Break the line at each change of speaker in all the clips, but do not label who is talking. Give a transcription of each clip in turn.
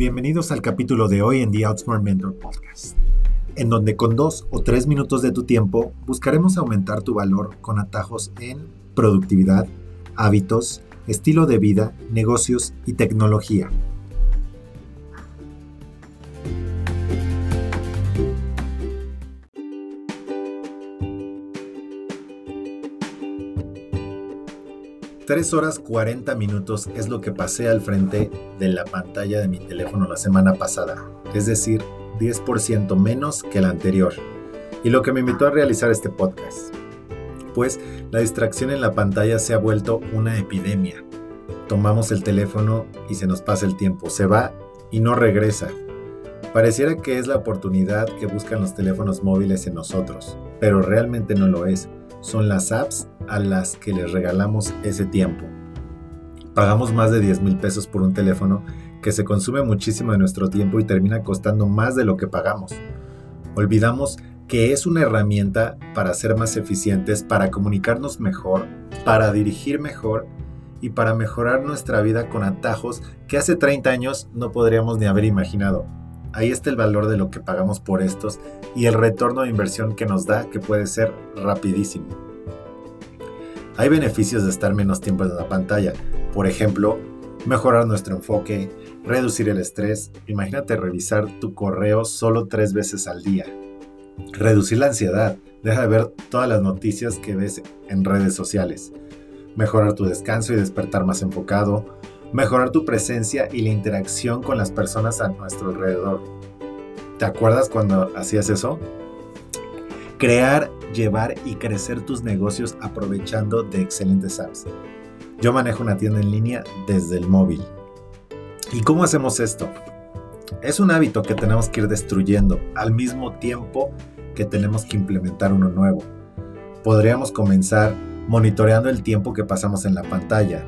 Bienvenidos al capítulo de hoy en The Outsmart Mentor Podcast, en donde con dos o tres minutos de tu tiempo buscaremos aumentar tu valor con atajos en productividad, hábitos, estilo de vida, negocios y tecnología. Tres horas 40 minutos es lo que pasé al frente de la pantalla de mi teléfono la semana pasada, es decir, 10% menos que la anterior. Y lo que me invitó a realizar este podcast. Pues la distracción en la pantalla se ha vuelto una epidemia. Tomamos el teléfono y se nos pasa el tiempo, se va y no regresa. Pareciera que es la oportunidad que buscan los teléfonos móviles en nosotros, pero realmente no lo es. Son las apps a las que les regalamos ese tiempo. Pagamos más de 10 mil pesos por un teléfono que se consume muchísimo de nuestro tiempo y termina costando más de lo que pagamos. Olvidamos que es una herramienta para ser más eficientes, para comunicarnos mejor, para dirigir mejor y para mejorar nuestra vida con atajos que hace 30 años no podríamos ni haber imaginado. Ahí está el valor de lo que pagamos por estos y el retorno de inversión que nos da que puede ser rapidísimo. Hay beneficios de estar menos tiempo en la pantalla. Por ejemplo, mejorar nuestro enfoque, reducir el estrés. Imagínate revisar tu correo solo tres veces al día. Reducir la ansiedad. Deja de ver todas las noticias que ves en redes sociales. Mejorar tu descanso y despertar más enfocado. Mejorar tu presencia y la interacción con las personas a nuestro alrededor. ¿Te acuerdas cuando hacías eso? Crear llevar y crecer tus negocios aprovechando de excelentes apps. Yo manejo una tienda en línea desde el móvil. ¿Y cómo hacemos esto? Es un hábito que tenemos que ir destruyendo al mismo tiempo que tenemos que implementar uno nuevo. Podríamos comenzar monitoreando el tiempo que pasamos en la pantalla.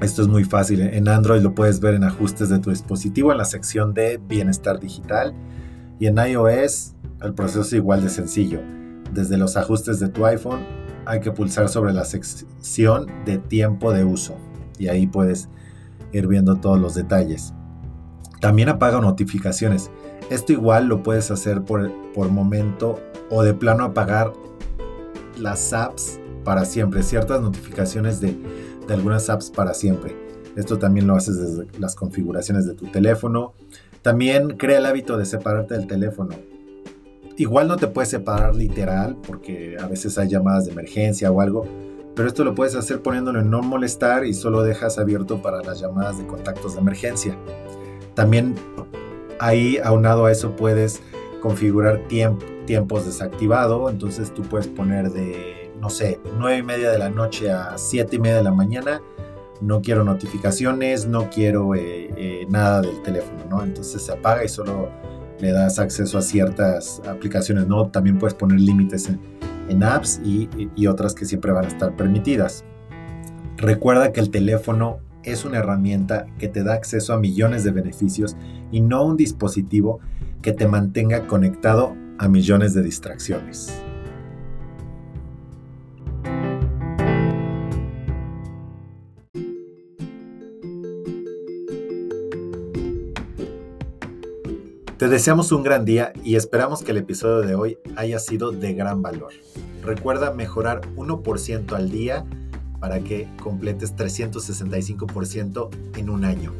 Esto es muy fácil. En Android lo puedes ver en ajustes de tu dispositivo en la sección de bienestar digital y en iOS el proceso es igual de sencillo desde los ajustes de tu iPhone hay que pulsar sobre la sección de tiempo de uso y ahí puedes ir viendo todos los detalles. También apaga notificaciones. Esto igual lo puedes hacer por, por momento o de plano apagar las apps para siempre, ciertas notificaciones de, de algunas apps para siempre. Esto también lo haces desde las configuraciones de tu teléfono. También crea el hábito de separarte del teléfono igual no te puedes separar literal porque a veces hay llamadas de emergencia o algo, pero esto lo puedes hacer poniéndolo en no molestar y solo dejas abierto para las llamadas de contactos de emergencia. También ahí aunado a eso puedes configurar tiempos desactivado, entonces tú puedes poner de, no sé, 9 y media de la noche a 7 y media de la mañana, no quiero notificaciones, no quiero eh, eh, nada del teléfono, ¿no? Entonces se apaga y solo le das acceso a ciertas aplicaciones, ¿no? También puedes poner límites en, apps y, y otras que siempre van a estar permitidas. Recuerda que el teléfono es una herramienta que te da acceso a millones de beneficios y no un dispositivo que te mantenga conectado a millones de distracciones. Te deseamos un gran día y esperamos que el episodio de hoy haya sido de gran valor. Recuerda mejorar 1% al día para que completes 365% en un año.